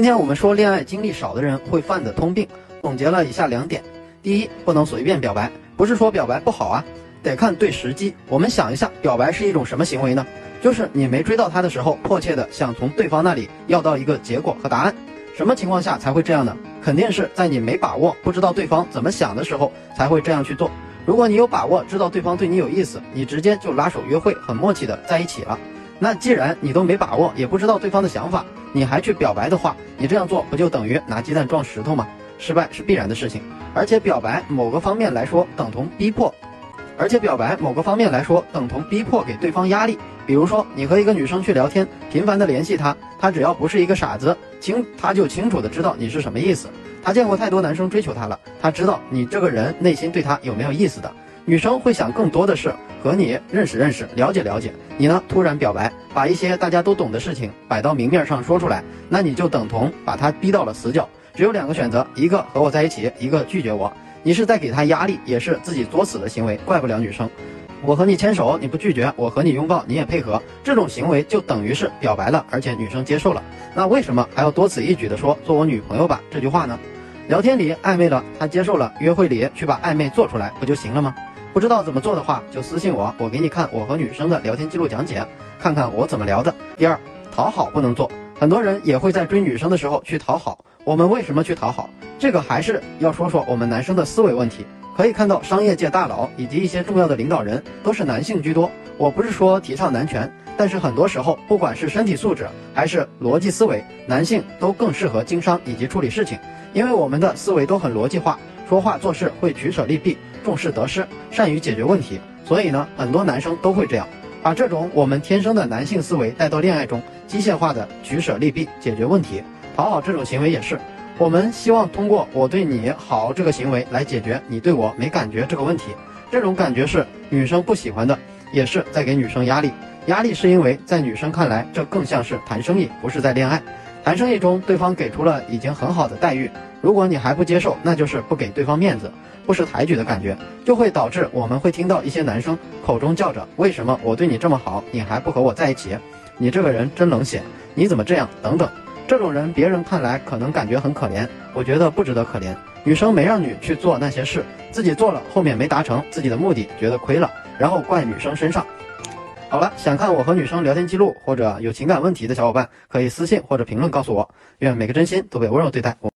今天我们说恋爱经历少的人会犯的通病，总结了以下两点：第一，不能随便表白，不是说表白不好啊，得看对时机。我们想一下，表白是一种什么行为呢？就是你没追到他的时候，迫切的想从对方那里要到一个结果和答案。什么情况下才会这样呢？肯定是在你没把握、不知道对方怎么想的时候才会这样去做。如果你有把握，知道对方对你有意思，你直接就拉手约会，很默契的在一起了。那既然你都没把握，也不知道对方的想法，你还去表白的话，你这样做不就等于拿鸡蛋撞石头吗？失败是必然的事情。而且表白某个方面来说等同逼迫，而且表白某个方面来说等同逼迫给对方压力。比如说，你和一个女生去聊天，频繁的联系她，她只要不是一个傻子，清她就清楚的知道你是什么意思。她见过太多男生追求她了，她知道你这个人内心对她有没有意思的。女生会想更多的是和你认识认识，了解了解。你呢，突然表白，把一些大家都懂的事情摆到明面上说出来，那你就等同把她逼到了死角。只有两个选择，一个和我在一起，一个拒绝我。你是在给她压力，也是自己作死的行为，怪不了女生。我和你牵手，你不拒绝；我和你拥抱，你也配合。这种行为就等于是表白了，而且女生接受了。那为什么还要多此一举的说“做我女朋友吧”这句话呢？聊天里暧昧了，他接受了；约会里去把暧昧做出来，不就行了吗？不知道怎么做的话，就私信我，我给你看我和女生的聊天记录讲解，看看我怎么聊的。第二，讨好不能做。很多人也会在追女生的时候去讨好。我们为什么去讨好？这个还是要说说我们男生的思维问题。可以看到，商业界大佬以及一些重要的领导人都是男性居多。我不是说提倡男权，但是很多时候，不管是身体素质还是逻辑思维，男性都更适合经商以及处理事情，因为我们的思维都很逻辑化，说话做事会取舍利弊，重视得失，善于解决问题。所以呢，很多男生都会这样，把这种我们天生的男性思维带到恋爱中，机械化的取舍利弊，解决问题，讨好这种行为也是。我们希望通过我对你好这个行为来解决你对我没感觉这个问题。这种感觉是女生不喜欢的，也是在给女生压力。压力是因为在女生看来，这更像是谈生意，不是在恋爱。谈生意中，对方给出了已经很好的待遇，如果你还不接受，那就是不给对方面子，不识抬举的感觉，就会导致我们会听到一些男生口中叫着：“为什么我对你这么好，你还不和我在一起？你这个人真冷血，你怎么这样？”等等。这种人，别人看来可能感觉很可怜，我觉得不值得可怜。女生没让你去做那些事，自己做了，后面没达成自己的目的，觉得亏了，然后怪女生身上。好了，想看我和女生聊天记录或者有情感问题的小伙伴，可以私信或者评论告诉我。愿每个真心都被温柔对待。